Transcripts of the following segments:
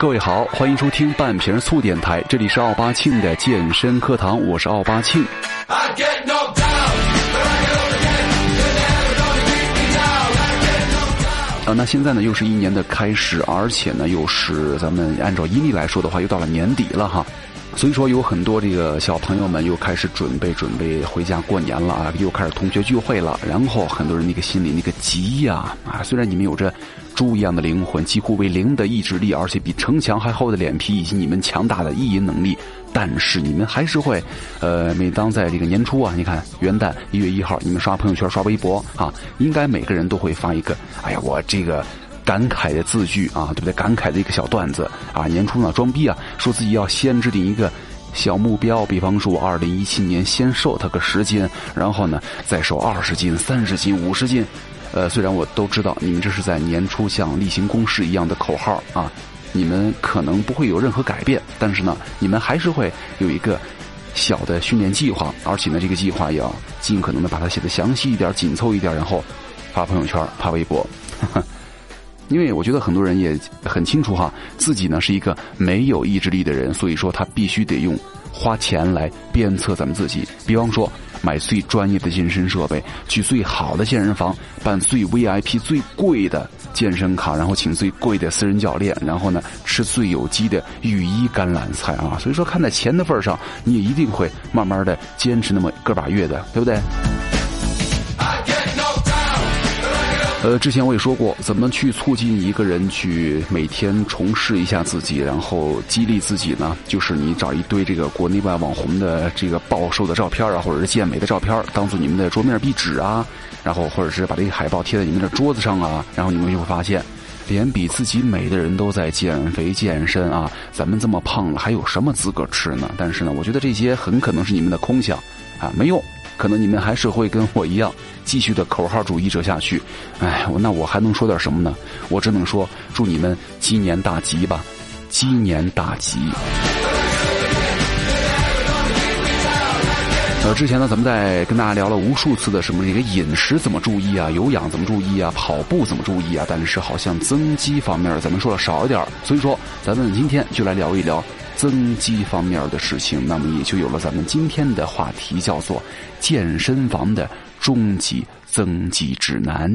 各位好，欢迎收听半瓶醋电台，这里是奥巴庆的健身课堂，我是奥巴庆。啊，那现在呢，又是一年的开始，而且呢，又是咱们按照阴历来说的话，又到了年底了哈。所以说，有很多这个小朋友们又开始准备准备回家过年了啊，又开始同学聚会了。然后很多人那个心里那个急呀啊，虽然你们有着猪一样的灵魂，几乎为零的意志力，而且比城墙还厚的脸皮，以及你们强大的意淫能力，但是你们还是会，呃，每当在这个年初啊，你看元旦一月一号，你们刷朋友圈、刷微博啊，应该每个人都会发一个，哎呀，我这个。感慨的字句啊，对不对？感慨的一个小段子啊，年初呢装逼啊，说自己要先制定一个小目标，比方说二零一七年先瘦他个十斤，然后呢再瘦二十斤、三十斤、五十斤。呃，虽然我都知道你们这是在年初像例行公事一样的口号啊，你们可能不会有任何改变，但是呢，你们还是会有一个小的训练计划，而且呢，这个计划要尽可能的把它写的详细一点、紧凑一点，然后发朋友圈、发微博。因为我觉得很多人也很清楚哈，自己呢是一个没有意志力的人，所以说他必须得用花钱来鞭策咱们自己。比方说，买最专业的健身设备，去最好的健身房，办最 VIP 最贵的健身卡，然后请最贵的私人教练，然后呢吃最有机的羽衣甘蓝菜啊。所以说，看在钱的份上，你也一定会慢慢的坚持那么个把月的，对不对？呃，之前我也说过，怎么去促进一个人去每天重试一下自己，然后激励自己呢？就是你找一堆这个国内外网红的这个暴瘦的照片啊，或者是健美的照片，当做你们的桌面壁纸啊，然后或者是把这个海报贴在你们的桌子上啊，然后你们就会发现，连比自己美的人都在减肥健身啊，咱们这么胖了，还有什么资格吃呢？但是呢，我觉得这些很可能是你们的空想啊，没用。可能你们还是会跟我一样，继续的口号主义者下去。哎，那我还能说点什么呢？我只能说，祝你们鸡年大吉吧，鸡年大吉。呃，之前呢，咱们在跟大家聊了无数次的什么这个饮食怎么注意啊，有氧怎么注意啊，跑步怎么注意啊，但是好像增肌方面咱们说的少一点所以说，咱们今天就来聊一聊。增肌方面的事情，那么也就有了咱们今天的话题，叫做健身房的终极增肌指南。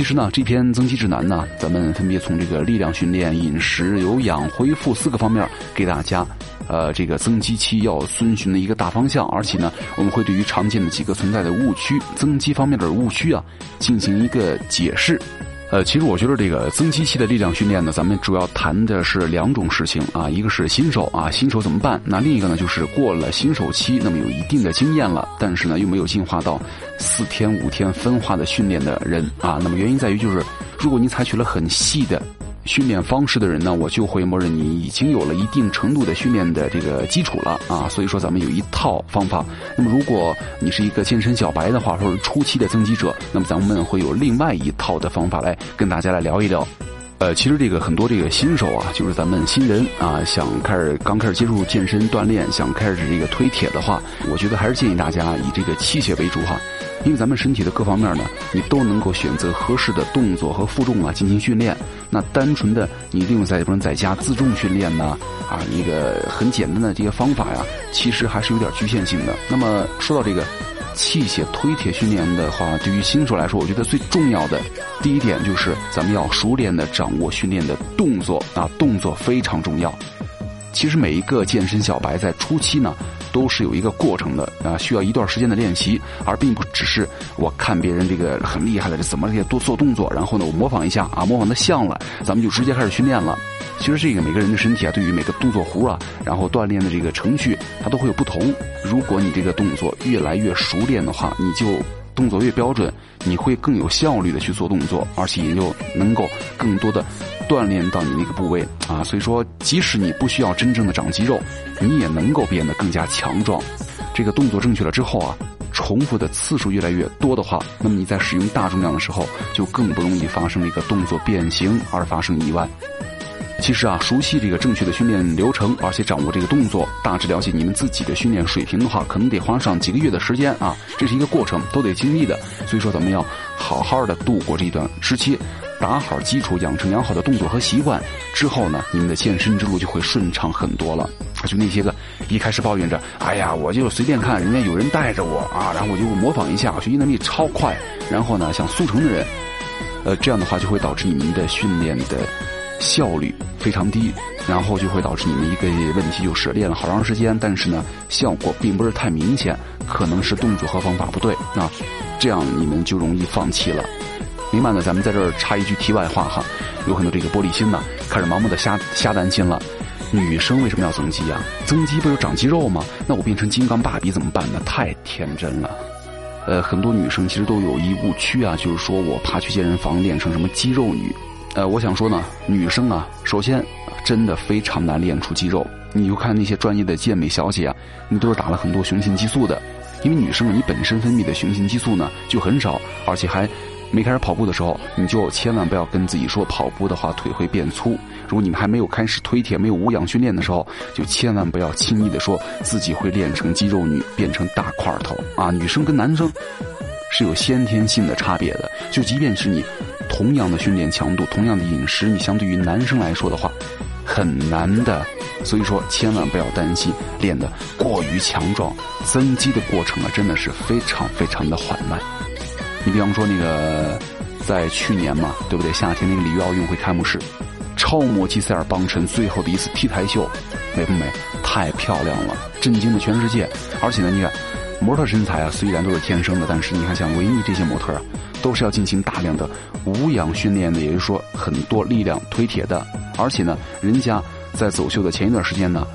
其实呢，这篇增肌指南呢，咱们分别从这个力量训练、饮食、有氧、恢复四个方面给大家，呃，这个增肌期要遵循的一个大方向。而且呢，我们会对于常见的几个存在的误区，增肌方面的误区啊，进行一个解释。呃，其实我觉得这个增肌期的力量训练呢，咱们主要谈的是两种事情啊，一个是新手啊，新手怎么办？那另一个呢，就是过了新手期，那么有一定的经验了，但是呢又没有进化到四天五天分化的训练的人啊。那么原因在于就是，如果你采取了很细的。训练方式的人呢，我就会默认你已经有了一定程度的训练的这个基础了啊，所以说咱们有一套方法。那么如果你是一个健身小白的话，或者初期的增肌者，那么咱们会有另外一套的方法来跟大家来聊一聊。呃，其实这个很多这个新手啊，就是咱们新人啊，想开始刚开始接触健身锻炼，想开始这个推铁的话，我觉得还是建议大家以这个器械为主哈。因为咱们身体的各方面呢，你都能够选择合适的动作和负重啊进行训练。那单纯的你利用在不能在家自重训练呢，啊，一个很简单的这些方法呀，其实还是有点局限性的。那么说到这个器械推铁训练的话，对于新手来说，我觉得最重要的第一点就是咱们要熟练的掌握训练的动作啊，动作非常重要。其实每一个健身小白在初期呢。都是有一个过程的啊，需要一段时间的练习，而并不只是我看别人这个很厉害的这怎么这些多做动作，然后呢我模仿一下啊，模仿的像了，咱们就直接开始训练了。其实这个每个人的身体啊，对于每个动作弧啊，然后锻炼的这个程序，它都会有不同。如果你这个动作越来越熟练的话，你就。动作越标准，你会更有效率的去做动作，而且也就能够更多的锻炼到你那个部位啊。所以说，即使你不需要真正的长肌肉，你也能够变得更加强壮。这个动作正确了之后啊。重复的次数越来越多的话，那么你在使用大重量的时候，就更不容易发生一个动作变形而发生意外。其实啊，熟悉这个正确的训练流程，而且掌握这个动作，大致了解你们自己的训练水平的话，可能得花上几个月的时间啊，这是一个过程，都得经历的。所以说，咱们要好好的度过这一段时期，打好基础，养成良好的动作和习惯，之后呢，你们的健身之路就会顺畅很多了。就那些个一开始抱怨着，哎呀，我就随便看人家有人带着我啊，然后我就模仿一下，学习能力超快，然后呢，想速成的人，呃，这样的话就会导致你们的训练的。效率非常低，然后就会导致你们一个问题，就是练了好长时间，但是呢，效果并不是太明显，可能是动作和方法不对啊，这样你们就容易放弃了。明白呢？咱们在这儿插一句题外话哈，有很多这个玻璃心呢，开始盲目的瞎瞎担心了。女生为什么要增肌呀？增肌不就长肌肉吗？那我变成金刚芭比怎么办呢？太天真了。呃，很多女生其实都有一误区啊，就是说我怕去健身房练成什么肌肉女。呃，我想说呢，女生啊，首先真的非常难练出肌肉。你就看那些专业的健美小姐啊，你都是打了很多雄性激素的，因为女生啊你本身分泌的雄性激素呢就很少，而且还没开始跑步的时候，你就千万不要跟自己说跑步的话腿会变粗。如果你们还没有开始推铁、没有无氧训练的时候，就千万不要轻易的说自己会练成肌肉女，变成大块头啊！女生跟男生是有先天性的差别的，就即便是你。同样的训练强度，同样的饮食，你相对于男生来说的话，很难的。所以说，千万不要担心练得过于强壮，增肌的过程啊，真的是非常非常的缓慢。你比方说那个，在去年嘛，对不对？夏天那个里约奥运会开幕式，超模吉塞尔邦辰最后的一次 T 台秀，美不美？太漂亮了，震惊了全世界。而且呢，你看，模特身材啊，虽然都是天生的，但是你看像维密这些模特啊。都是要进行大量的无氧训练的，也就是说很多力量推铁的，而且呢，人家在走秀的前一段时间呢，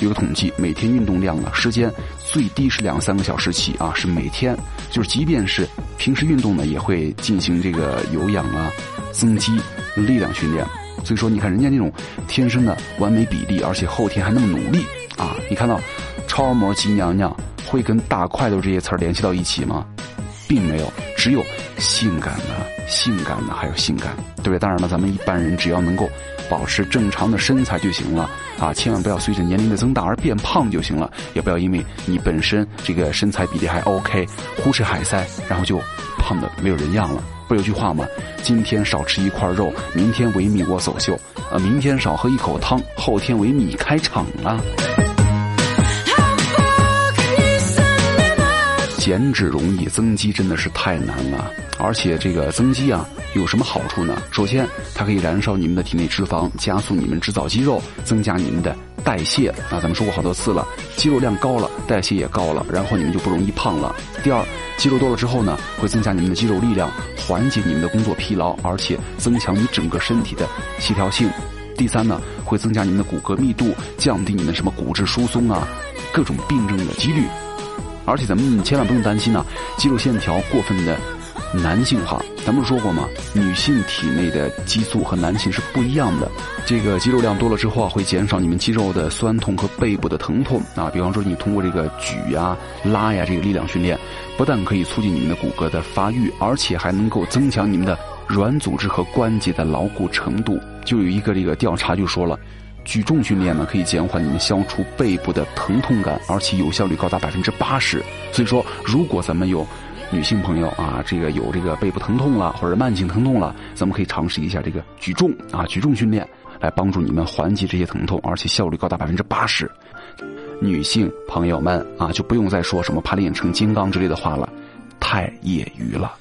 有个统计，每天运动量呢时间最低是两三个小时起啊，是每天，就是即便是平时运动呢，也会进行这个有氧啊、增肌、力量训练。所以说，你看人家那种天生的完美比例，而且后天还那么努力啊，你看到超模级娘娘会跟大块头这些词儿联系到一起吗？并没有，只有性感的、性感的，还有性感，对不对？当然了，咱们一般人只要能够保持正常的身材就行了啊！千万不要随着年龄的增大而变胖就行了，也不要因为你本身这个身材比例还 OK，胡吃海塞，然后就胖的没有人样了。不有句话吗？今天少吃一块肉，明天维密我走秀；呃，明天少喝一口汤，后天维密开场了。减脂容易，增肌真的是太难了。而且这个增肌啊，有什么好处呢？首先，它可以燃烧你们的体内脂肪，加速你们制造肌肉，增加你们的代谢。啊，咱们说过好多次了，肌肉量高了，代谢也高了，然后你们就不容易胖了。第二，肌肉多了之后呢，会增加你们的肌肉力量，缓解你们的工作疲劳，而且增强你整个身体的协调性。第三呢，会增加你们的骨骼密度，降低你们什么骨质疏松啊，各种病症的几率。而且咱们千万不用担心呐，肌肉线条过分的男性化。咱不是说过吗？女性体内的激素和男性是不一样的。这个肌肉量多了之后啊，会减少你们肌肉的酸痛和背部的疼痛啊。比方说，你通过这个举呀、拉呀这个力量训练，不但可以促进你们的骨骼的发育，而且还能够增强你们的软组织和关节的牢固程度。就有一个这个调查就说了。举重训练呢，可以减缓你们消除背部的疼痛感，而且有效率高达百分之八十。所以说，如果咱们有女性朋友啊，这个有这个背部疼痛了，或者慢性疼痛了，咱们可以尝试一下这个举重啊，举重训练来帮助你们缓解这些疼痛，而且效率高达百分之八十。女性朋友们啊，就不用再说什么怕练成金刚之类的话了，太业余了。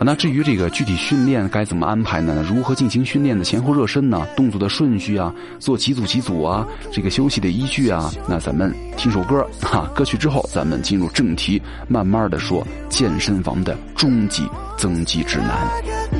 那至于这个具体训练该怎么安排呢？如何进行训练的前后热身呢？动作的顺序啊，做几组几组啊？这个休息的依据啊？那咱们听首歌哈，歌曲之后咱们进入正题，慢慢的说健身房的终极增肌指南。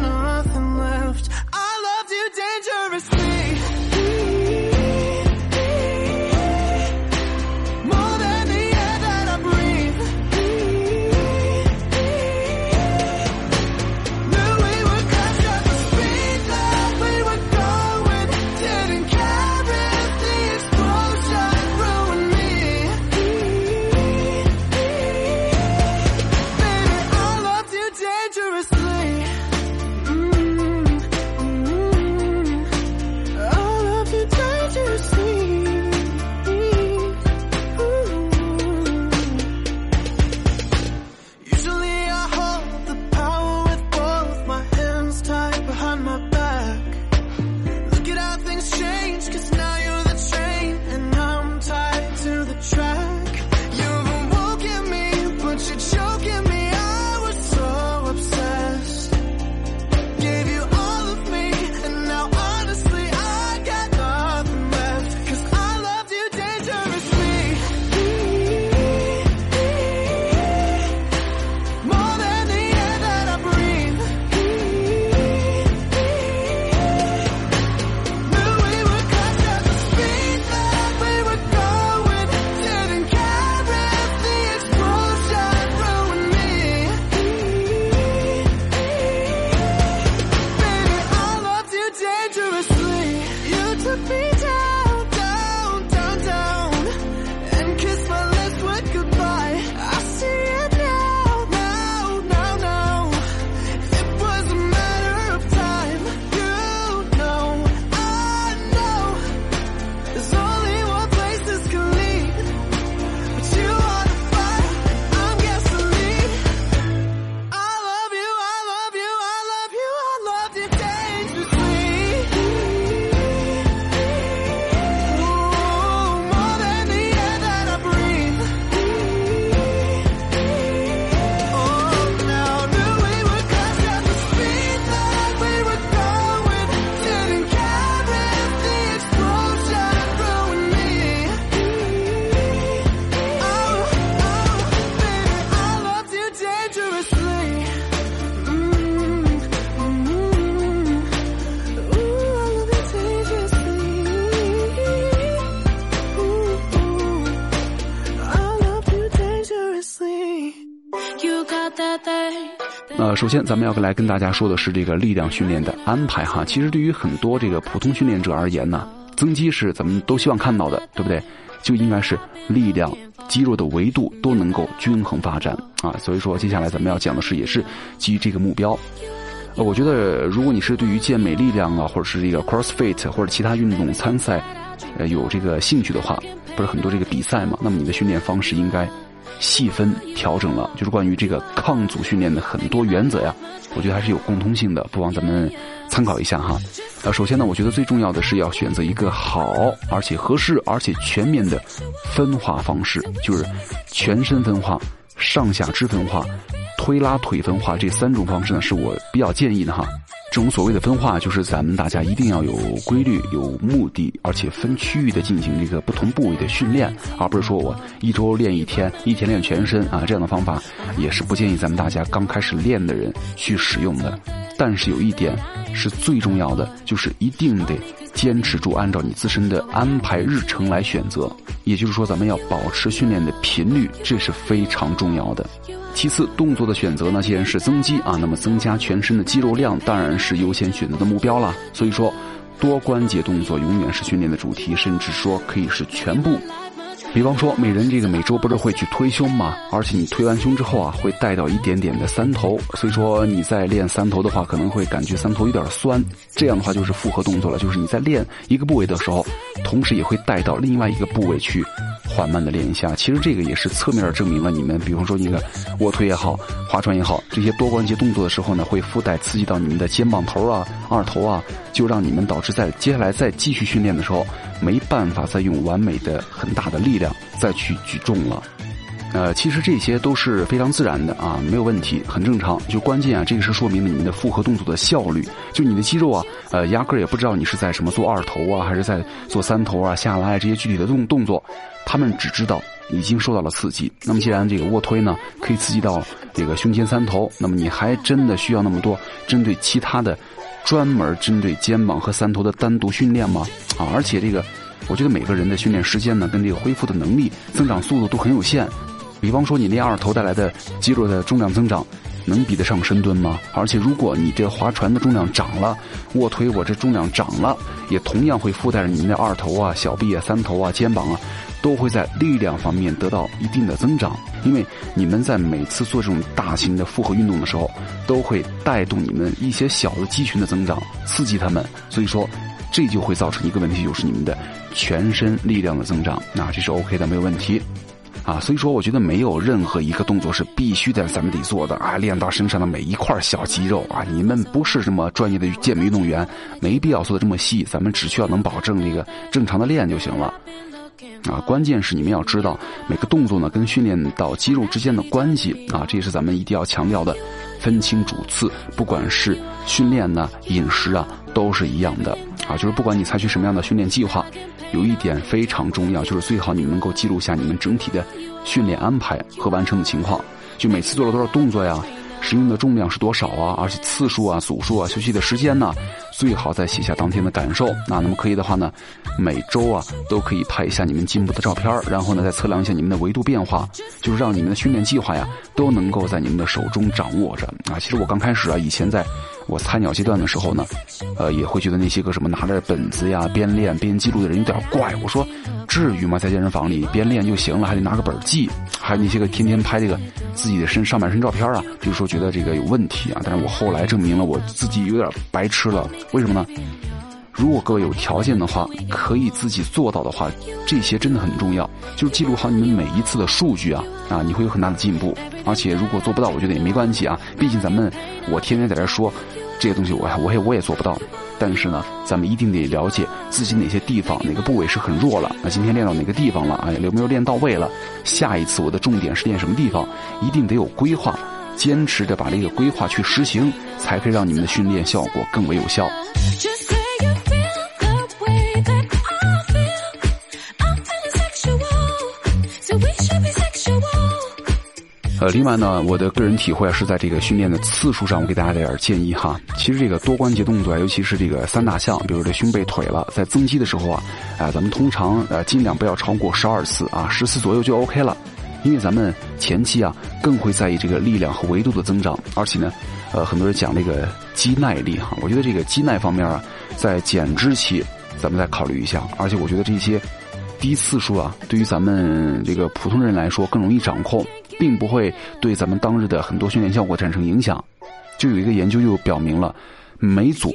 首先咱们要来跟大家说的是这个力量训练的安排哈。其实对于很多这个普通训练者而言呢，增肌是咱们都希望看到的，对不对？就应该是力量、肌肉的维度都能够均衡发展啊。所以说，接下来咱们要讲的是，也是基于这个目标。呃，我觉得如果你是对于健美力量啊，或者是这个 CrossFit 或者其他运动参赛，呃，有这个兴趣的话，不是很多这个比赛嘛，那么你的训练方式应该。细分调整了，就是关于这个抗阻训练的很多原则呀，我觉得还是有共通性的，不妨咱们参考一下哈。呃，首先呢，我觉得最重要的是要选择一个好而且合适而且全面的分化方式，就是全身分化、上下肢分化、推拉腿分化这三种方式呢，是我比较建议的哈。这种所谓的分化，就是咱们大家一定要有规律、有目的，而且分区域的进行这个不同部位的训练，而不是说我一周练一天，一天练全身啊，这样的方法也是不建议咱们大家刚开始练的人去使用的。但是有一点是最重要的，就是一定得坚持住，按照你自身的安排日程来选择。也就是说，咱们要保持训练的频率，这是非常重要的。其次，动作的选择呢，既然是增肌啊，那么增加全身的肌肉量当然是优先选择的目标了。所以说，多关节动作永远是训练的主题，甚至说可以是全部。比方说，每人这个每周不是会去推胸吗？而且你推完胸之后啊，会带到一点点的三头，所以说你在练三头的话，可能会感觉三头有点酸。这样的话就是复合动作了，就是你在练一个部位的时候，同时也会带到另外一个部位去。缓慢的练一下，其实这个也是侧面证明了你们，比方说一个卧推也好，划船也好，这些多关节动作的时候呢，会附带刺激到你们的肩膀头啊、二头啊，就让你们导致在接下来再继续训练的时候，没办法再用完美的很大的力量再去举重了。呃，其实这些都是非常自然的啊，没有问题，很正常。就关键啊，这个是说明了你们的复合动作的效率。就你的肌肉啊，呃，压根儿也不知道你是在什么做二头啊，还是在做三头啊、下拉啊这些具体的动动作，他们只知道已经受到了刺激。那么既然这个卧推呢可以刺激到这个胸前三头，那么你还真的需要那么多针对其他的专门针对肩膀和三头的单独训练吗？啊，而且这个，我觉得每个人的训练时间呢，跟这个恢复的能力、增长速度都很有限。比方说，你练二头带来的肌肉的重量增长，能比得上深蹲吗？而且，如果你这划船的重量涨了，卧推我这重量涨了，也同样会附带着你们的二头啊、小臂啊、三头啊、肩膀啊，都会在力量方面得到一定的增长。因为你们在每次做这种大型的复合运动的时候，都会带动你们一些小的肌群的增长，刺激他们。所以说，这就会造成一个问题，就是你们的全身力量的增长。那这是 OK 的，没有问题。啊，所以说我觉得没有任何一个动作是必须的咱们得做的啊，练到身上的每一块小肌肉啊，你们不是什么专业的健美运动员，没必要做的这么细，咱们只需要能保证这个正常的练就行了。啊，关键是你们要知道每个动作呢跟训练到肌肉之间的关系啊，这也是咱们一定要强调的，分清主次，不管是训练呢、饮食啊，都是一样的啊，就是不管你采取什么样的训练计划。有一点非常重要，就是最好你们能够记录下你们整体的训练安排和完成的情况，就每次做了多少动作呀，使用的重量是多少啊，而且次数啊、组数啊、休息的时间呢，最好再写下当天的感受。那那么可以的话呢，每周啊都可以拍一下你们进步的照片，然后呢再测量一下你们的维度变化，就是让你们的训练计划呀都能够在你们的手中掌握着啊。其实我刚开始啊，以前在。我菜鸟阶段的时候呢，呃，也会觉得那些个什么拿着本子呀边练边记录的人有点怪。我说，至于吗？在健身房里边练就行了，还得拿个本记？还有那些个天天拍这个自己的身上半身照片啊，就是说觉得这个有问题啊。但是我后来证明了我自己有点白痴了。为什么呢？如果各位有条件的话，可以自己做到的话，这些真的很重要。就记录好你们每一次的数据啊，啊，你会有很大的进步。而且如果做不到，我觉得也没关系啊。毕竟咱们我天天在这说。这些东西我我也我也做不到，但是呢，咱们一定得了解自己哪些地方哪个部位是很弱了。那今天练到哪个地方了？哎，有没有练到位了？下一次我的重点是练什么地方？一定得有规划，坚持着把这个规划去实行，才可以让你们的训练效果更为有效。呃，另外呢，我的个人体会是在这个训练的次数上，我给大家点儿建议哈。其实这个多关节动作啊，尤其是这个三大项，比如这胸背腿了，在增肌的时候啊，啊，咱们通常呃尽量不要超过十二次啊，十次左右就 OK 了。因为咱们前期啊更会在意这个力量和维度的增长，而且呢，呃，很多人讲这个肌耐力哈，我觉得这个肌耐方面啊，在减脂期咱们再考虑一下，而且我觉得这些低次数啊，对于咱们这个普通人来说更容易掌控，并不会对咱们当日的很多训练效果产生影响。就有一个研究就表明了，每组。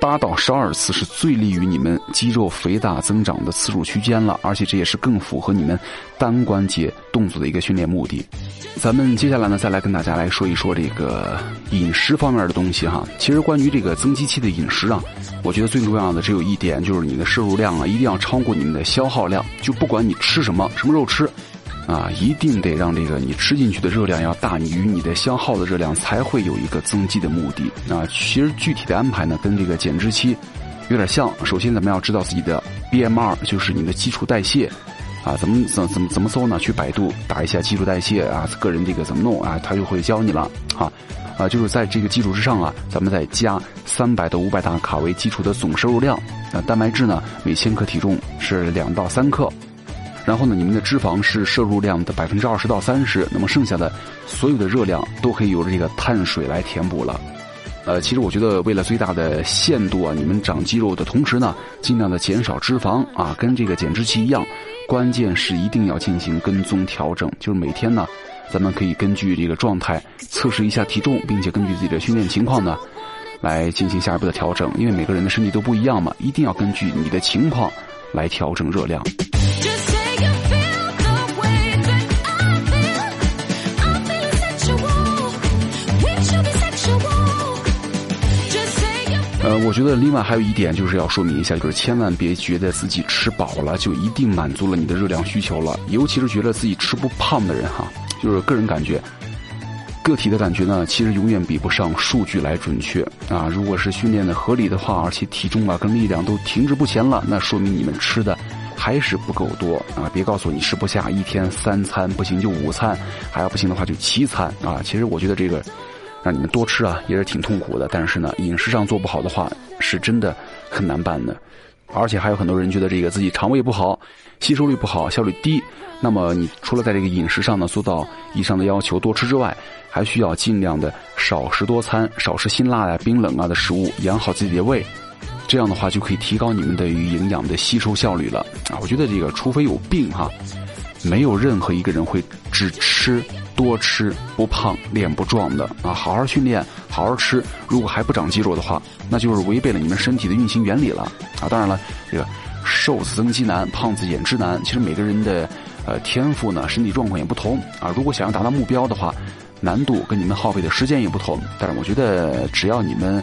八到十二次是最利于你们肌肉肥大增长的次数区间了，而且这也是更符合你们单关节动作的一个训练目的。咱们接下来呢，再来跟大家来说一说这个饮食方面的东西哈。其实关于这个增肌期的饮食啊，我觉得最重要的只有一点，就是你的摄入量啊，一定要超过你们的消耗量。就不管你吃什么，什么肉吃。啊，一定得让这个你吃进去的热量要大于你的消耗的热量，才会有一个增肌的目的。啊，其实具体的安排呢，跟这个减脂期有点像。首先，咱们要知道自己的 BMR，就是你的基础代谢。啊，怎么怎怎么怎么搜呢？去百度打一下基础代谢啊，个人这个怎么弄啊，他就会教你了。啊，啊，就是在这个基础之上啊，咱们再加三百到五百大卡为基础的总摄入量。啊，蛋白质呢，每千克体重是两到三克。然后呢，你们的脂肪是摄入量的百分之二十到三十，那么剩下的所有的热量都可以由这个碳水来填补了。呃，其实我觉得为了最大的限度啊，你们长肌肉的同时呢，尽量的减少脂肪啊，跟这个减脂期一样，关键是一定要进行跟踪调整，就是每天呢，咱们可以根据这个状态测试一下体重，并且根据自己的训练情况呢，来进行下一步的调整，因为每个人的身体都不一样嘛，一定要根据你的情况来调整热量。呃，我觉得另外还有一点就是要说明一下，就是千万别觉得自己吃饱了就一定满足了你的热量需求了，尤其是觉得自己吃不胖的人哈，就是个人感觉，个体的感觉呢，其实永远比不上数据来准确啊。如果是训练的合理的话，而且体重啊跟力量都停滞不前了，那说明你们吃的还是不够多啊。别告诉我你吃不下一天三餐，不行就午餐，还要不行的话就七餐啊。其实我觉得这个。让你们多吃啊，也是挺痛苦的。但是呢，饮食上做不好的话，是真的很难办的。而且还有很多人觉得这个自己肠胃不好，吸收率不好，效率低。那么你除了在这个饮食上呢做到以上的要求多吃之外，还需要尽量的少食多餐，少吃辛辣呀、冰冷啊的食物，养好自己的胃。这样的话就可以提高你们的营养的吸收效率了啊！我觉得这个除非有病哈，没有任何一个人会只吃。多吃不胖，练不壮的啊！好好训练，好好吃。如果还不长肌肉的话，那就是违背了你们身体的运行原理了啊！当然了，这个瘦子增肌难，胖子减脂难。其实每个人的呃天赋呢，身体状况也不同啊。如果想要达到目标的话，难度跟你们耗费的时间也不同。但是我觉得，只要你们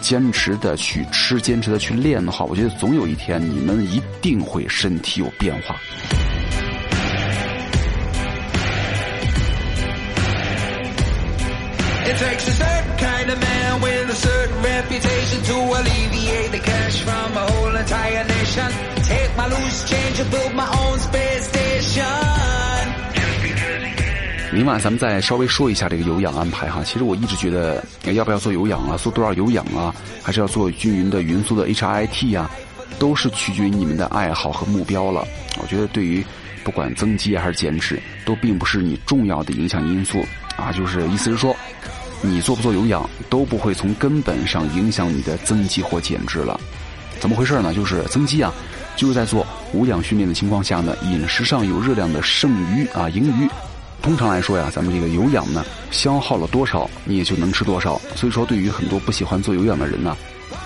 坚持的去吃，坚持的去练的话，我觉得总有一天你们一定会身体有变化。It takes a certain kind of man with a certain reputation to alleviate the cash from a whole entire nation. Take my loose change and build my own space station. 明晚咱们再稍微说一下这个有氧安排哈。其实我一直觉得，要不要做有氧啊，做多少有氧啊，还是要做均匀的匀速的 HIT 呀，都是取决于你们的爱好和目标了。我觉得对于不管增肌还是减脂，都并不是你重要的影响因素啊。就是意思是说。你做不做有氧都不会从根本上影响你的增肌或减脂了，怎么回事呢？就是增肌啊，就是在做无氧训练的情况下呢，饮食上有热量的剩余啊盈余。通常来说呀，咱们这个有氧呢，消耗了多少，你也就能吃多少。所以说，对于很多不喜欢做有氧的人呢，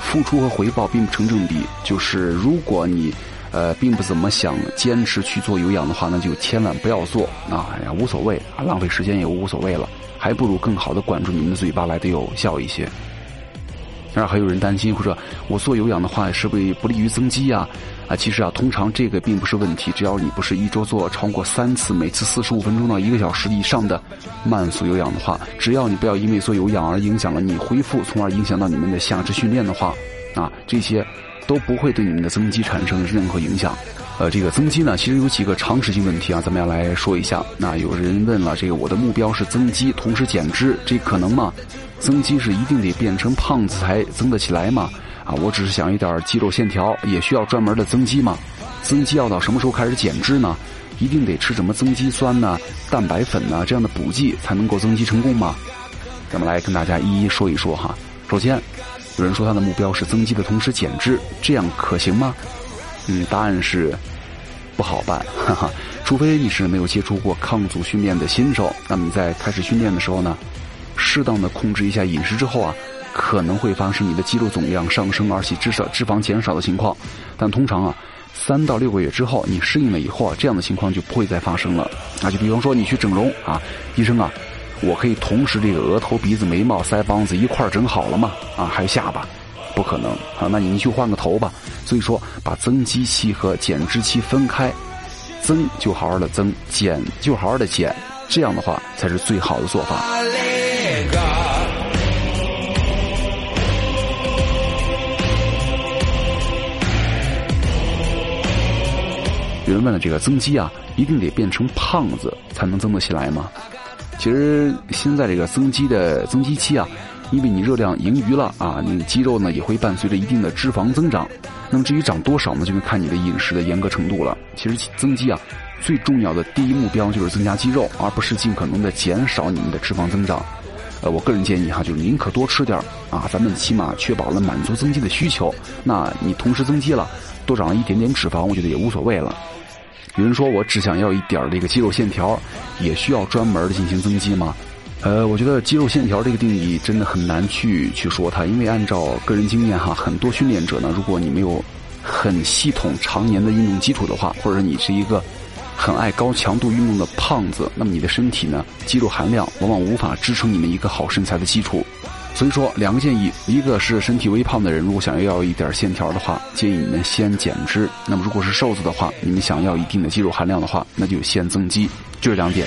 付出和回报并不成正比。就是如果你呃并不怎么想坚持去做有氧的话，那就千万不要做啊，哎呀无所谓啊，浪费时间也无所谓了。还不如更好的管住你们的嘴巴来的有效一些。当然，还有人担心，或者我做有氧的话，是不是不利于增肌呀？啊，其实啊，通常这个并不是问题，只要你不是一周做超过三次，每次四十五分钟到一个小时以上的慢速有氧的话，只要你不要因为做有氧而影响了你恢复，从而影响到你们的下肢训练的话，啊，这些都不会对你们的增肌产生任何影响。呃，这个增肌呢，其实有几个常识性问题啊，咱们要来说一下。那有人问了，这个我的目标是增肌，同时减脂，这可能吗？增肌是一定得变成胖子才增得起来吗？啊，我只是想一点肌肉线条，也需要专门的增肌吗？增肌要到什么时候开始减脂呢？一定得吃什么增肌酸呢、蛋白粉呢这样的补剂才能够增肌成功吗？咱们来跟大家一一说一说哈。首先，有人说他的目标是增肌的同时减脂，这样可行吗？嗯，答案是不好办，哈哈。除非你是没有接触过抗阻训练的新手，那么你在开始训练的时候呢，适当的控制一下饮食之后啊，可能会发生你的肌肉总量上升，而且至少脂肪减少的情况。但通常啊。三到六个月之后，你适应了以后啊，这样的情况就不会再发生了。那就比方说你去整容啊，医生啊，我可以同时这个额头、鼻子、眉毛、腮帮子一块儿整好了吗？啊，还有下巴，不可能啊。那你去换个头吧。所以说，把增肌期和减脂期分开，增就好好的增，减就好好的减，这样的话才是最好的做法。有人问了：这个增肌啊，一定得变成胖子才能增得起来吗？其实现在这个增肌的增肌期啊，因为你热量盈余了啊，你肌肉呢也会伴随着一定的脂肪增长。那么至于长多少呢，就得看你的饮食的严格程度了。其实增肌啊，最重要的第一目标就是增加肌肉，而不是尽可能的减少你们的脂肪增长。呃，我个人建议哈，就是宁可多吃点啊，咱们起码确保了满足增肌的需求。那你同时增肌了，多长了一点点脂肪，我觉得也无所谓了。有人说我只想要一点儿这个肌肉线条，也需要专门的进行增肌吗？呃，我觉得肌肉线条这个定义真的很难去去说它，因为按照个人经验哈，很多训练者呢，如果你没有很系统常年的运动基础的话，或者你是一个很爱高强度运动的胖子，那么你的身体呢，肌肉含量往往无法支撑你们一个好身材的基础。所以说，两个建议，一个是身体微胖的人，如果想要一点线条的话，建议你们先减脂；那么如果是瘦子的话，你们想要一定的肌肉含量的话，那就先增肌。就这两点。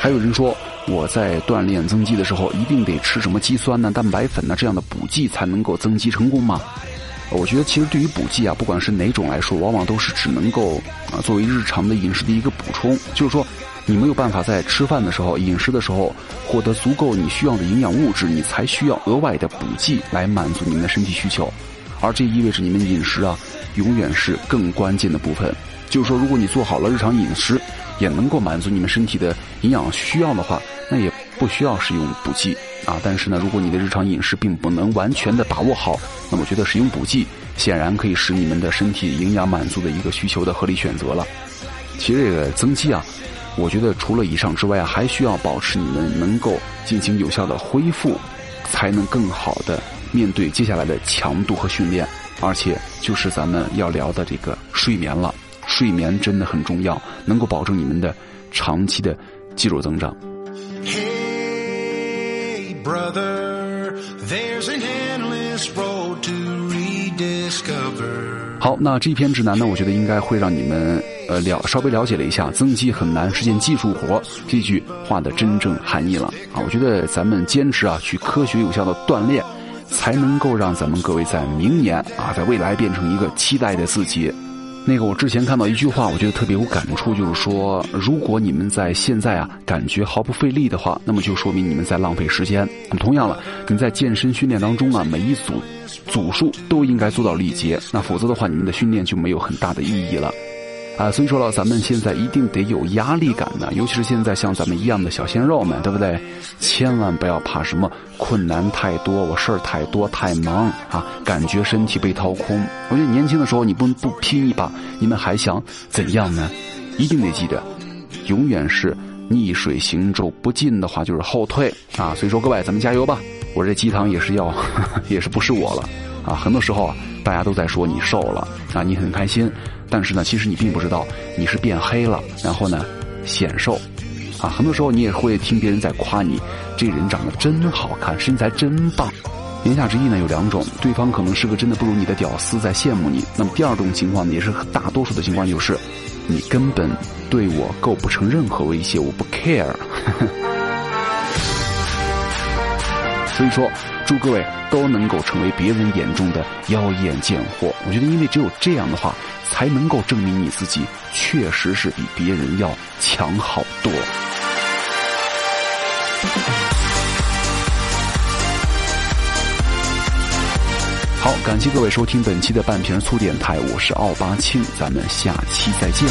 还有人说，我在锻炼增肌的时候，一定得吃什么肌酸呢、蛋白粉呢这样的补剂才能够增肌成功吗？我觉得其实对于补剂啊，不管是哪种来说，往往都是只能够啊作为日常的饮食的一个补充。就是说，你没有办法在吃饭的时候、饮食的时候获得足够你需要的营养物质，你才需要额外的补剂来满足你们的身体需求。而这意味着你们饮食啊，永远是更关键的部分。就是说，如果你做好了日常饮食，也能够满足你们身体的营养需要的话，那也不需要使用补剂。啊，但是呢，如果你的日常饮食并不能完全的把握好，那么我觉得使用补剂显然可以使你们的身体营养满足的一个需求的合理选择了。其实这个增肌啊，我觉得除了以上之外，还需要保持你们能够进行有效的恢复，才能更好的面对接下来的强度和训练。而且就是咱们要聊的这个睡眠了，睡眠真的很重要，能够保证你们的长期的肌肉增长。Brother, there's an endless road to rediscover. 好，那这篇指南呢，我觉得应该会让你们呃了稍微了解了一下“增肌很难是件技术活”这句话的真正含义了啊！我觉得咱们坚持啊，去科学有效的锻炼，才能够让咱们各位在明年啊，在未来变成一个期待的自己。那个，我之前看到一句话，我觉得特别有感触，就是说，如果你们在现在啊感觉毫不费力的话，那么就说明你们在浪费时间。那么同样了，你在健身训练当中啊，每一组组数都应该做到力竭，那否则的话，你们的训练就没有很大的意义了。啊，所以说了，咱们现在一定得有压力感呢，尤其是现在像咱们一样的小鲜肉们，对不对？千万不要怕什么困难太多，我事儿太多太忙啊，感觉身体被掏空。我觉得年轻的时候你不不拼一把，你们还想怎样呢？一定得记得，永远是逆水行舟，不进的话就是后退啊。所以说各位，咱们加油吧！我这鸡汤也是要，也是不是我了啊？很多时候啊，大家都在说你瘦了啊，你很开心。但是呢，其实你并不知道你是变黑了，然后呢，显瘦，啊，很多时候你也会听别人在夸你，这人长得真好看，身材真棒。言下之意呢有两种，对方可能是个真的不如你的屌丝在羡慕你。那么第二种情况呢，也是大多数的情况就是，你根本对我构不成任何威胁，我不 care。所以说，祝各位都能够成为别人眼中的妖艳贱货。我觉得，因为只有这样的话。才能够证明你自己确实是比别人要强好多。好，感谢各位收听本期的半瓶醋电台，我是奥巴庆，咱们下期再见。